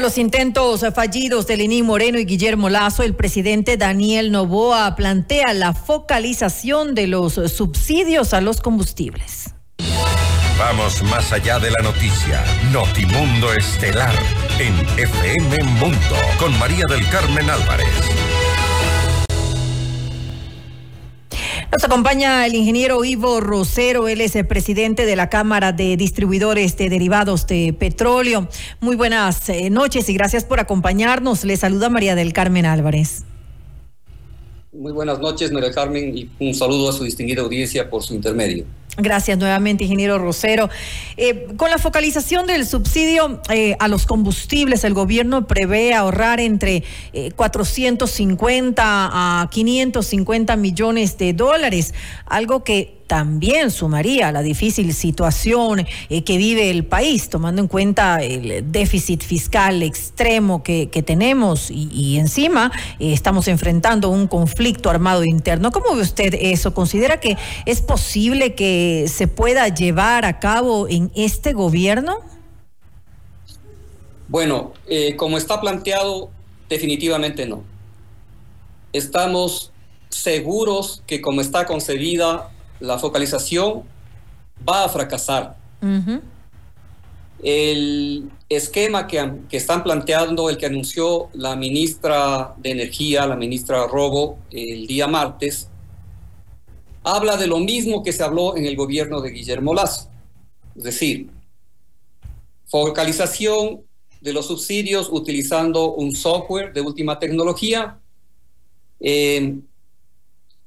los intentos fallidos de Lenín Moreno y Guillermo Lazo, el presidente Daniel Novoa plantea la focalización de los subsidios a los combustibles. Vamos más allá de la noticia. Notimundo Estelar en FM Mundo con María del Carmen Álvarez. Nos acompaña el ingeniero Ivo Rosero, él es el presidente de la Cámara de Distribuidores de Derivados de Petróleo. Muy buenas eh, noches y gracias por acompañarnos. Le saluda María del Carmen Álvarez. Muy buenas noches, María Carmen, y un saludo a su distinguida audiencia por su intermedio. Gracias nuevamente, ingeniero Rosero. Eh, con la focalización del subsidio eh, a los combustibles, el gobierno prevé ahorrar entre 450 eh, a 550 millones de dólares, algo que también sumaría la difícil situación eh, que vive el país, tomando en cuenta el déficit fiscal extremo que, tenemos y, encima eh, estamos enfrentando un conflicto armado interno. ¿Cómo ve usted eso? ¿Considera que es posible que se pueda llevar a cabo en este gobierno? Bueno, eh, como está planteado, definitivamente no. Estamos seguros que como está concebida la focalización va a fracasar. El esquema que, que, están planteando, el que anunció la ministra de Energía, la ministra Robo, el día martes, habla de lo mismo que se habló en el gobierno de Guillermo Lazo. Es decir, focalización de los subsidios utilizando un software de última tecnología, eh,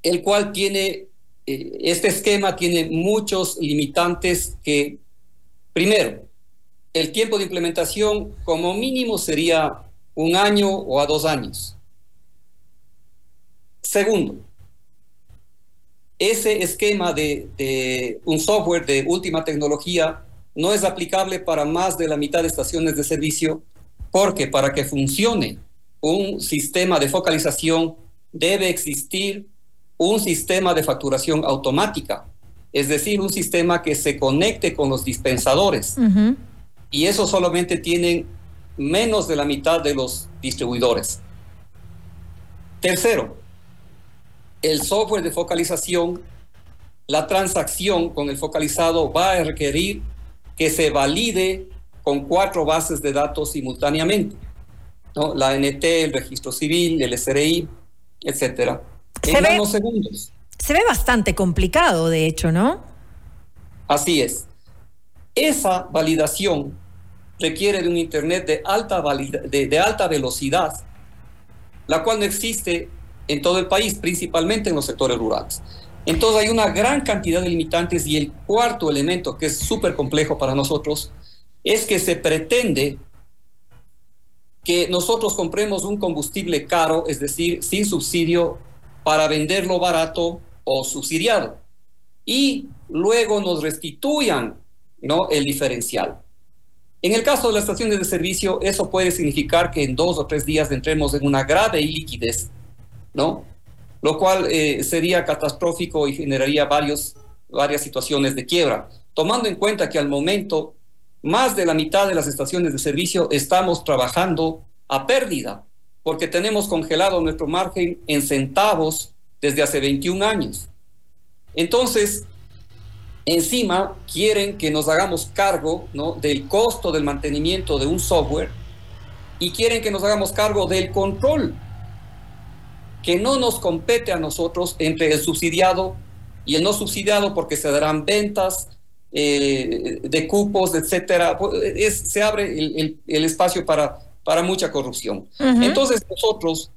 el cual tiene eh, este esquema tiene muchos limitantes que, primero, el tiempo de implementación como mínimo sería un año o a dos años. Segundo, ese esquema de, de, un software de última tecnología no es aplicable para más de la mitad de estaciones de servicio porque para que funcione un sistema de focalización debe existir un sistema de facturación automática, es decir, un sistema que se conecte con los dispensadores. Y eso solamente tienen menos de la mitad de los distribuidores. Tercero, el software de focalización, la transacción con el focalizado va a requerir que se valide con cuatro bases de datos simultáneamente, ¿no? la NT, el registro civil, el SRI, etcétera se ve, Se ve bastante complicado, de hecho, ¿no? Así es. Esa validación requiere de un Internet de alta, de, alta velocidad, la cual no existe en todo el país, principalmente en los sectores rurales. Entonces hay una gran cantidad de limitantes y el cuarto elemento, que es súper complejo para nosotros, es que se pretende que nosotros compremos un combustible caro, es decir, sin subsidio para venderlo barato o subsidiado y luego nos restituyan ¿no? el diferencial. En el caso de las estaciones de servicio, eso puede significar que en dos o tres días entremos en una grave iliquidez, ¿no? Lo cual eh, sería catastrófico y generaría varios, varias situaciones de quiebra, tomando en cuenta que al momento más de la mitad de las estaciones de servicio estamos trabajando a pérdida porque tenemos congelado nuestro margen en centavos desde hace 21 años. Entonces, encima quieren que nos hagamos cargo ¿no? del costo del mantenimiento de un software y quieren que nos hagamos cargo del control que no nos compete a nosotros entre el subsidiado y el no subsidiado porque se darán ventas eh, de cupos, etcétera. Es, se abre el espacio para para mucha corrupción. Entonces nosotros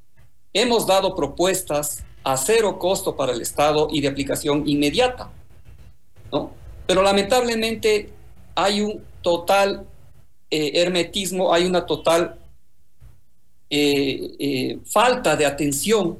hemos dado propuestas a cero costo para el Estado y de aplicación inmediata, ¿no? Pero lamentablemente hay un total eh, hermetismo, hay una total eh, eh, falta de atención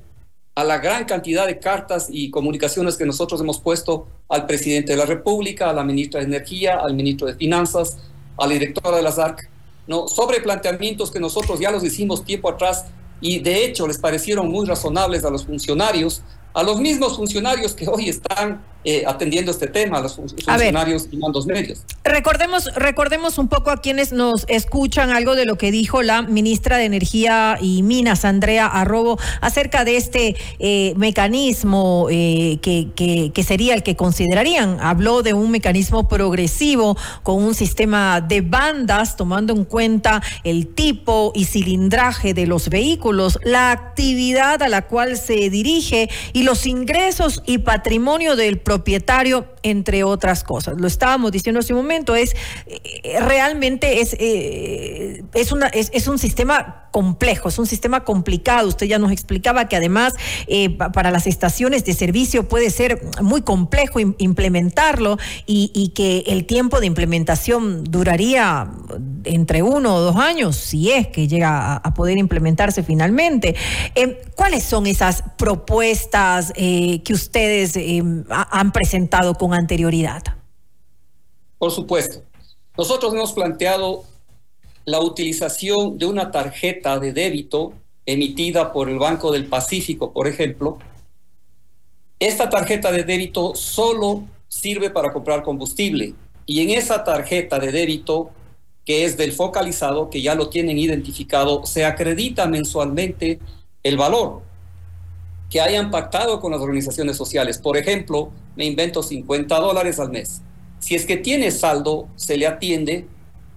a la gran cantidad de cartas y comunicaciones que nosotros hemos puesto al presidente de la República, a la ministra de Energía, al ministro de Finanzas, a la directora de las ARC, ¿no? sobre planteamientos que nosotros ya los hicimos tiempo atrás y de hecho les parecieron muy razonables a los funcionarios, a los mismos funcionarios que hoy están eh, atendiendo este tema, a los funcionarios y mandos medios. Recordemos, recordemos un poco a quienes nos escuchan algo de lo que dijo la ministra de Energía y Minas, Andrea Arrobo, acerca de este eh, mecanismo eh, que, que, que sería el que considerarían. Habló de un mecanismo progresivo con un sistema de bandas, tomando en cuenta el tipo y cilindraje de los vehículos, la actividad a la cual se dirige y los ingresos y patrimonio del propietario, entre otras cosas. Lo estábamos diciendo hace un momento, es eh, realmente eh, es, es, un sistema complejo, es un sistema complicado. Usted ya nos explicaba que además eh, para las estaciones de servicio puede ser muy complejo implementarlo y, que el tiempo de implementación duraría entre uno o dos años, si es que llega a, poder implementarse finalmente. ¿Cuáles son esas propuestas que ustedes han presentado con anterioridad? Por supuesto. Nosotros hemos planteado la utilización de una tarjeta de débito emitida por el Banco del Pacífico, por ejemplo. Esta tarjeta de débito solo sirve para comprar combustible y en esa tarjeta de débito que es del focalizado, que ya lo tienen identificado, se acredita mensualmente el valor que hayan pactado con las organizaciones sociales. Por ejemplo, me invento 50 dólares al mes. Si es que tiene saldo, se le atiende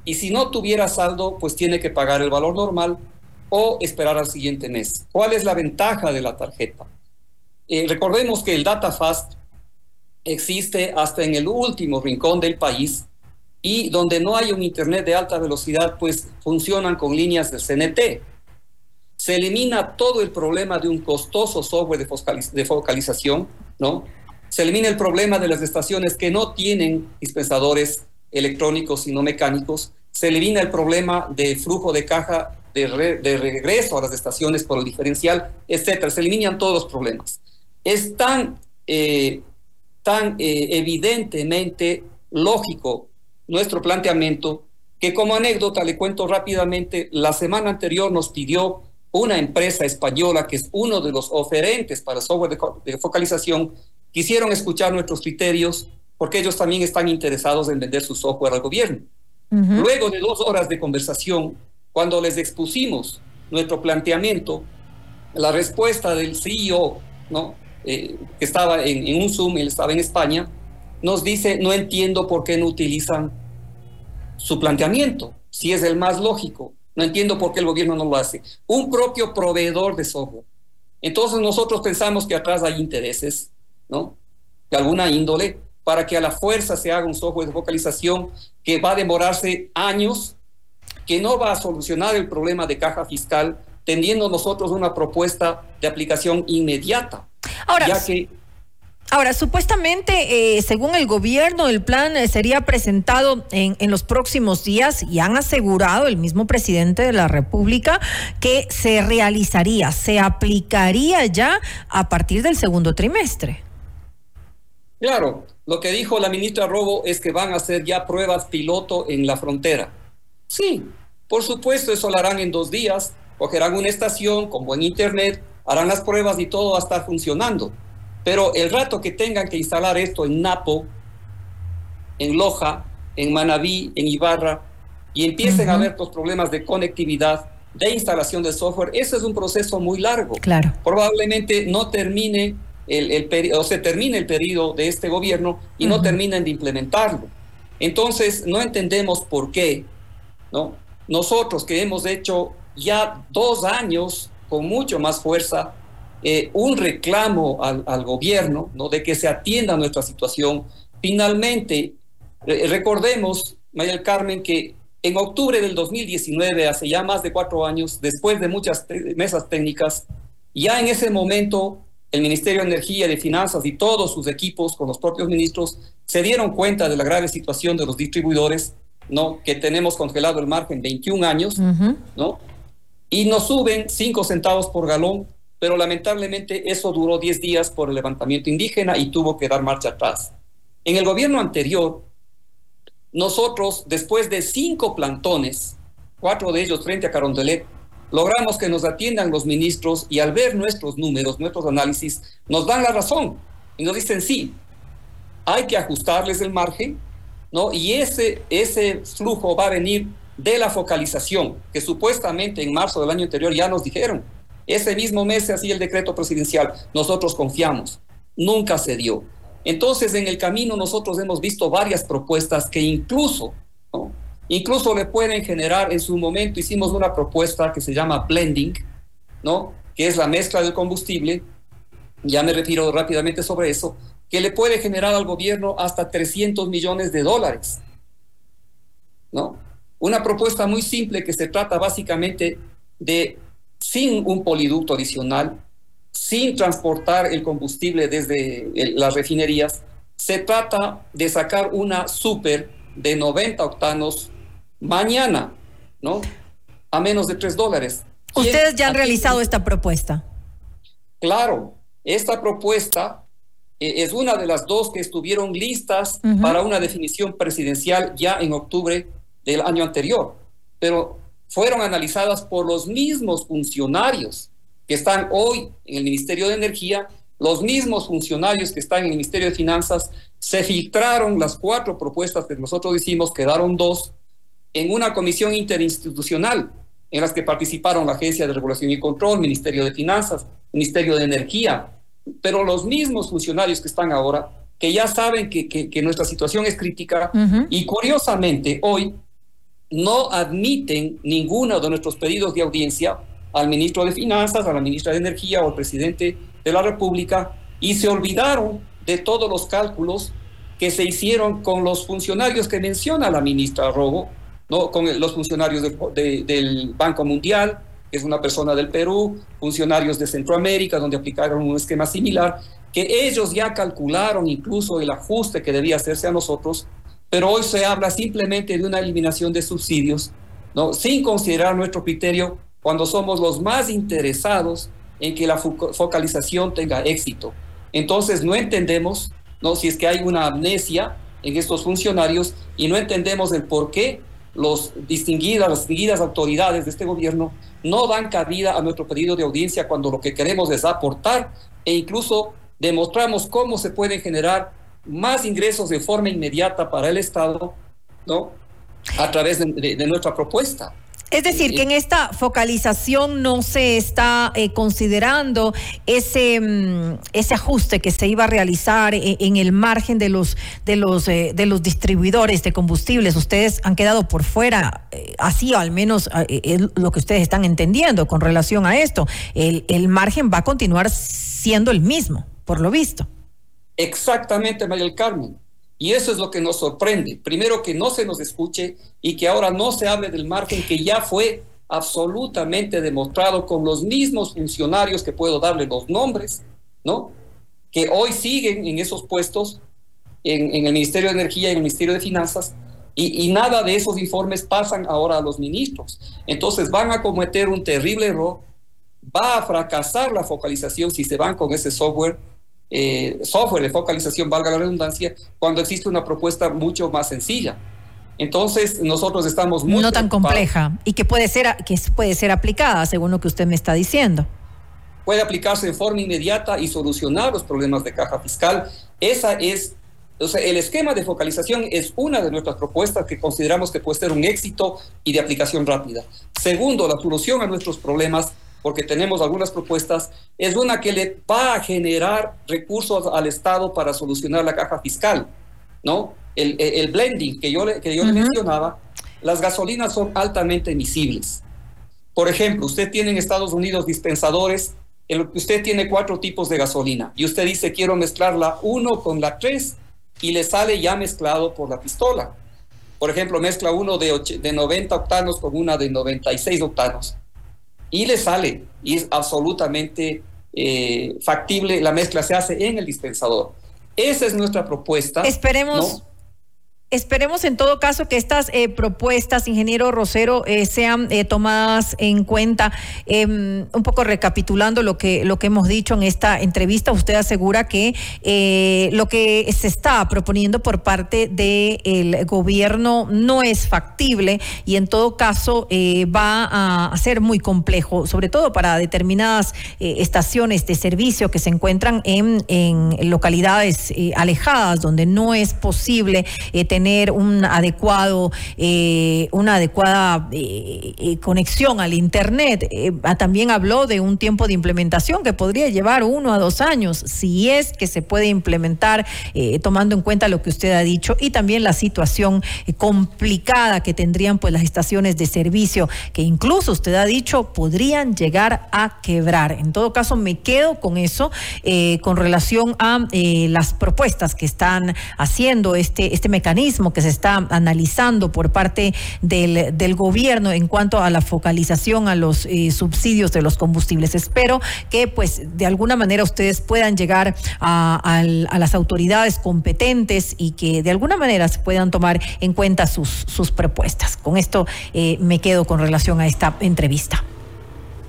y si no tuviera saldo, pues tiene que pagar el valor normal o esperar al siguiente mes. ¿Cuál es la ventaja de la tarjeta? Eh, recordemos que el DataFast existe hasta en el último rincón del país y donde no hay un Internet de alta velocidad, pues funcionan con líneas de CNT se elimina todo el problema de un costoso software de, focalización, ¿no? Se elimina el problema de las estaciones que no tienen dispensadores electrónicos sino mecánicos, se elimina el problema de flujo de caja de, regreso a las estaciones por el diferencial, etcétera. Se eliminan todos los problemas. Es tan, eh, tan eh, evidentemente lógico nuestro planteamiento que como anécdota le cuento rápidamente, la semana anterior nos pidió una empresa española que es uno de los oferentes para software de, focalización, quisieron escuchar nuestros criterios porque ellos también están interesados en vender su software al gobierno. Luego de dos horas de conversación, cuando les expusimos nuestro planteamiento, la respuesta del CEO. Eh, que estaba en, en, un Zoom, él estaba en España, nos dice, no entiendo por qué no utilizan su planteamiento, si es el más lógico. No entiendo por qué el gobierno no lo hace. Un propio proveedor de software. Entonces nosotros pensamos que atrás hay intereses, ¿no? De alguna índole, para que a la fuerza se haga un software de focalización que va a demorarse años, que no va a solucionar el problema de caja fiscal, teniendo nosotros una propuesta de aplicación inmediata. Ahora, ya que Ahora, supuestamente, eh, según el gobierno, el plan eh, sería presentado en, en, los próximos días y han asegurado el mismo presidente de la República que se realizaría, se aplicaría ya a partir del segundo trimestre. Claro, lo que dijo la ministra Robo es que van a hacer ya pruebas piloto en la frontera. Sí, por supuesto, eso lo harán en dos días, cogerán una estación con buen internet, harán las pruebas y todo va a estar funcionando. Pero el rato que tengan que instalar esto en Napo, en Loja, en Manabí, en Ibarra, y empiecen a haber los problemas de conectividad, de instalación de software, ese es un proceso muy largo. Claro. Probablemente no termine el, el o se termine el periodo de este gobierno y no terminen de implementarlo. Entonces, no entendemos por qué, ¿no? Nosotros que hemos hecho ya dos años con mucho más fuerza eh, un reclamo al, al, gobierno ¿no? de que se atienda nuestra situación. Finalmente, recordemos, María Carmen, que en octubre del 2019, hace ya más de cuatro años, después de muchas mesas técnicas, ya en ese momento el Ministerio de Energía, de Finanzas y todos sus equipos con los propios ministros se dieron cuenta de la grave situación de los distribuidores, ¿no? que tenemos congelado el margen 21 años, ¿no? y nos suben 5 centavos por galón pero lamentablemente eso duró 10 días por el levantamiento indígena y tuvo que dar marcha atrás. En el gobierno anterior, nosotros, después de cinco plantones, cuatro de ellos frente a Carondelet, logramos que nos atiendan los ministros y al ver nuestros números, nuestros análisis, nos dan la razón y nos dicen sí, hay que ajustarles el margen, ¿no? Y ese, ese flujo va a venir de la focalización, que supuestamente en marzo del año anterior ya nos dijeron. Ese mismo mes se hacía el decreto presidencial. Nosotros confiamos. Nunca se dio. Entonces, en el camino nosotros hemos visto varias propuestas que incluso, incluso le pueden generar, en su momento hicimos una propuesta que se llama blending, ¿no? que es la mezcla del combustible, ya me refiero rápidamente sobre eso, que le puede generar al gobierno hasta 300 millones de dólares. ¿No? Una propuesta muy simple que se trata básicamente de, sin un poliducto adicional, sin transportar el combustible desde las refinerías, se trata de sacar una super de 90 octanos mañana, ¿no? A menos de 3 dólares. Ustedes ya han realizado esta propuesta. Claro, esta propuesta eh, es una de las dos que estuvieron listas para una definición presidencial ya en octubre del año anterior, pero fueron analizadas por los mismos funcionarios que están hoy en el Ministerio de Energía, los mismos funcionarios que están en el Ministerio de Finanzas, se filtraron las cuatro propuestas que nosotros hicimos, quedaron dos, en una comisión interinstitucional en las que participaron la Agencia de Regulación y Control, Ministerio de Finanzas, Ministerio de Energía, pero los mismos funcionarios que están ahora, que ya saben que, que, nuestra situación es crítica y curiosamente hoy no admiten ninguno de nuestros pedidos de audiencia al ministro de Finanzas, a la ministra de Energía o al presidente de la República y se olvidaron de todos los cálculos que se hicieron con los funcionarios que menciona la ministra Robo, ¿no? con los funcionarios del Banco Mundial, que es una persona del Perú, funcionarios de Centroamérica, donde aplicaron un esquema similar, que ellos ya calcularon incluso el ajuste que debía hacerse a nosotros pero hoy se habla simplemente de una eliminación de subsidios, ¿no? sin considerar nuestro criterio cuando somos los más interesados en que la focalización tenga éxito. Entonces no entendemos ¿no? si es que hay una amnesia en estos funcionarios y no entendemos el por qué los distinguidas, las distinguidas autoridades de este gobierno no dan cabida a nuestro pedido de audiencia cuando lo que queremos es aportar e incluso demostramos cómo se pueden generar más ingresos de forma inmediata para el Estado, ¿no? A través de, nuestra propuesta. Es decir, que en esta focalización no se está eh, considerando ese, mm, ese ajuste que se iba a realizar eh, en, el margen de los, de, los, eh, de los distribuidores de combustibles. Ustedes han quedado por fuera, así al menos es lo que ustedes están entendiendo con relación a esto. El, el margen va a continuar siendo el mismo, por lo visto. Exactamente, María del Carmen. Y eso es lo que nos sorprende. Primero, que no se nos escuche y que ahora no se hable del margen que ya fue absolutamente demostrado con los mismos funcionarios que puedo darle los nombres, ¿no? Que hoy siguen en esos puestos en, el Ministerio de Energía y en el Ministerio de Finanzas y, y, nada de esos informes pasan ahora a los ministros. Entonces van a cometer un terrible error, va a fracasar la focalización si se van con ese software eh, software de focalización, valga la redundancia, cuando existe una propuesta mucho más sencilla. Entonces, nosotros estamos muy... No tan compleja y que puede, ser, que puede ser aplicada, según lo que usted me está diciendo. Puede aplicarse de forma inmediata y solucionar los problemas de caja fiscal. Esa es, o sea, el esquema de focalización es una de nuestras propuestas que consideramos que puede ser un éxito y de aplicación rápida. Segundo, la solución a nuestros problemas porque tenemos algunas propuestas, es una que le va a generar recursos al Estado para solucionar la caja fiscal, ¿no? El, el blending que yo, le, que yo le mencionaba, las gasolinas son altamente emisibles. Por ejemplo, usted tiene en Estados Unidos dispensadores en que usted tiene cuatro tipos de gasolina y usted dice quiero mezclar la 1 con la 3 y le sale ya mezclado por la pistola. Por ejemplo, mezcla uno de, de 90 octanos con una de 96 octanos y le sale y es absolutamente eh, factible, la mezcla se hace en el dispensador. Esa es nuestra propuesta. Esperemos. Esperemos en todo caso que estas eh, propuestas, ingeniero Rosero, eh, sean eh, tomadas en cuenta. Em, un poco recapitulando lo que, lo que hemos dicho en esta entrevista, usted asegura que lo que se está proponiendo por parte del gobierno no es factible y en todo caso va a, ser muy complejo, sobre todo para determinadas estaciones de servicio que se encuentran en, en localidades alejadas donde no es posible tener tener un adecuado, eh, una adecuada eh, eh, conexión al Internet. También habló de un tiempo de implementación que podría llevar uno a dos años, si es que se puede implementar, tomando en cuenta lo que usted ha dicho, y también la situación complicada que tendrían pues las estaciones de servicio, que incluso usted ha dicho podrían llegar a quebrar. En todo caso, me quedo con eso, con relación a las propuestas que están haciendo este, este mecanismo que se está analizando por parte del, gobierno en cuanto a la focalización a los eh, subsidios de los combustibles. Espero que pues de alguna manera ustedes puedan llegar a, las autoridades competentes y que de alguna manera se puedan tomar en cuenta sus, sus propuestas. Con esto eh, me quedo con relación a esta entrevista.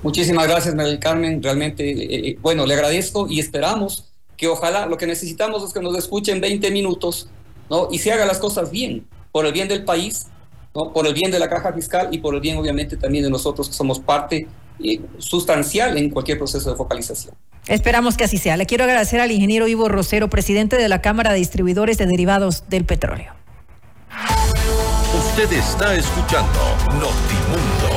Muchísimas gracias, María Carmen. Realmente, eh, bueno, le agradezco y esperamos que ojalá lo que necesitamos es que nos escuchen 20 minutos ¿no? y se haga las cosas bien, por el bien del país, ¿no? por el bien de la caja fiscal y por el bien obviamente también de nosotros que somos parte eh, sustancial en cualquier proceso de focalización. Esperamos que así sea. Le quiero agradecer al ingeniero Ivo Rosero, presidente de la Cámara de Distribuidores de Derivados del Petróleo. Usted está escuchando Notimundo.